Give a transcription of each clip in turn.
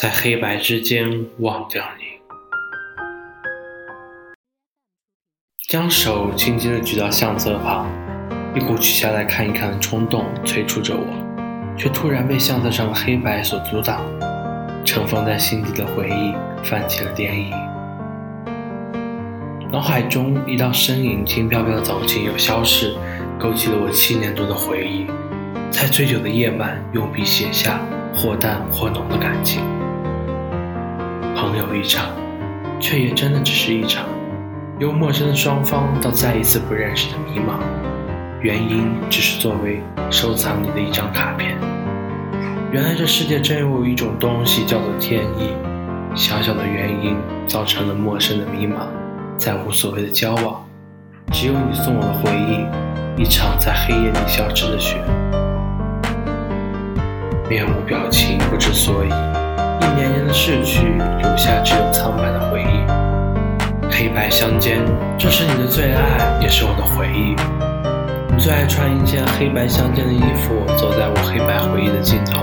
在黑白之间忘掉你。将手轻轻地举到相册旁，一股取下来看一看的冲动催促着我，却突然被相册上的黑白所阻挡。尘封在心底的回忆泛起了涟漪，脑海中一道身影轻飘飘的走近又消逝，勾起了我七年多的回忆。在醉酒的夜晚，用笔写下或淡或浓的感情。朋友一场，却也真的只是一场，由陌生的双方到再一次不认识的迷茫，原因只是作为收藏你的一张卡片。原来这世界真有一种东西叫做天意，小小的原因造成了陌生的迷茫，再无所谓的交往，只有你送我的回忆，一场在黑夜里消失的雪，面无表情，不知所以，相间，这是你的最爱，也是我的回忆。你最爱穿一件黑白相间的衣服，走在我黑白回忆的尽头。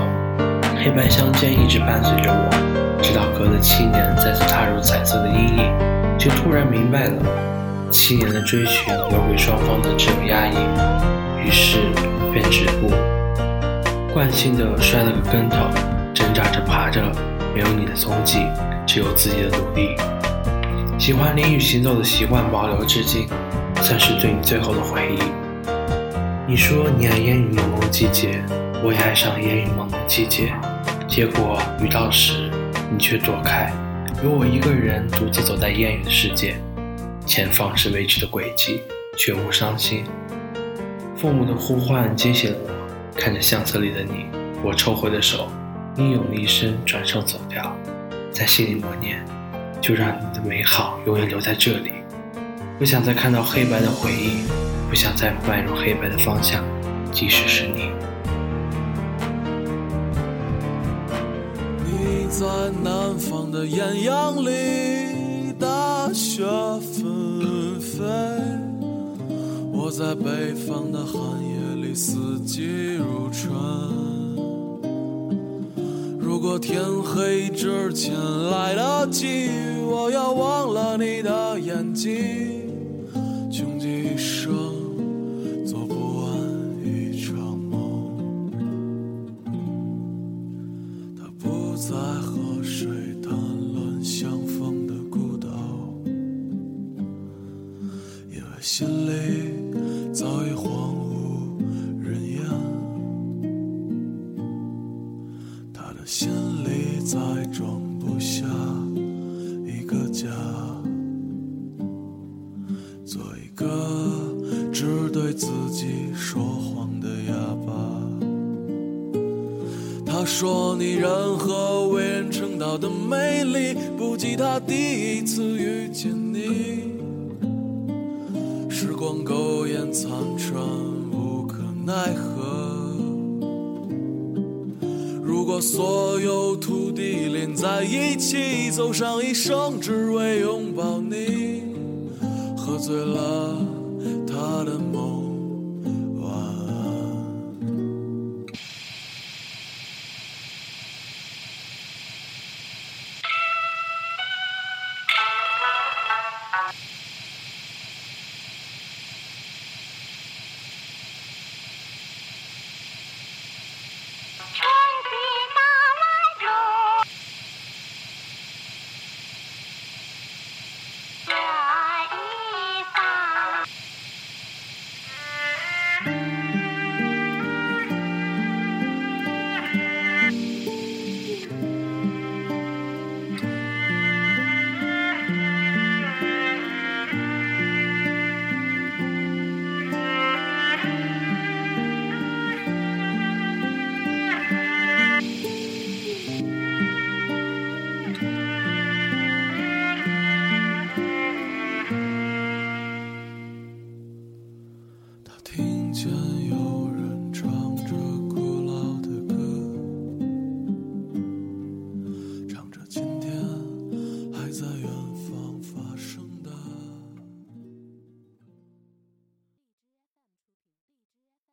黑白相间一直伴随着我，直到隔了七年再次踏入彩色的阴影，却突然明白了，七年的追寻留给双方的只有压抑，于是便止步，惯性的摔了个跟头，挣扎着爬着，没有你的踪迹，只有自己的努力。喜欢淋雨行走的习惯保留至今，算是对你最后的回忆。你说你爱烟雨蒙蒙季节，我也爱上烟雨蒙蒙季节。结果遇到时，你却躲开，留我一个人独自走在烟雨的世界。前方是未知的轨迹，却无伤心。父母的呼唤惊醒了我，看着相册里的你，我抽回的手，你勇了一声，转身走掉，在心里默念：就让你的美好永远留在这里。不想再看到黑白的回忆，不想再迈入黑白的方向，即使是你。你在南方的艳阳里，大雪纷飞；我在北方的寒夜里，四季如春。如果天黑之前来得及，我要忘了你的眼睛，穷极一生做不完一场梦。他不再和谁家，做一个只对自己说谎的哑巴。他说你任何为人称道的美丽，不及他第一次遇见你。时光苟延残喘，无可奈何。如果所有土地连在一起，走上一生，只为拥抱你，喝醉了他的梦。听见有。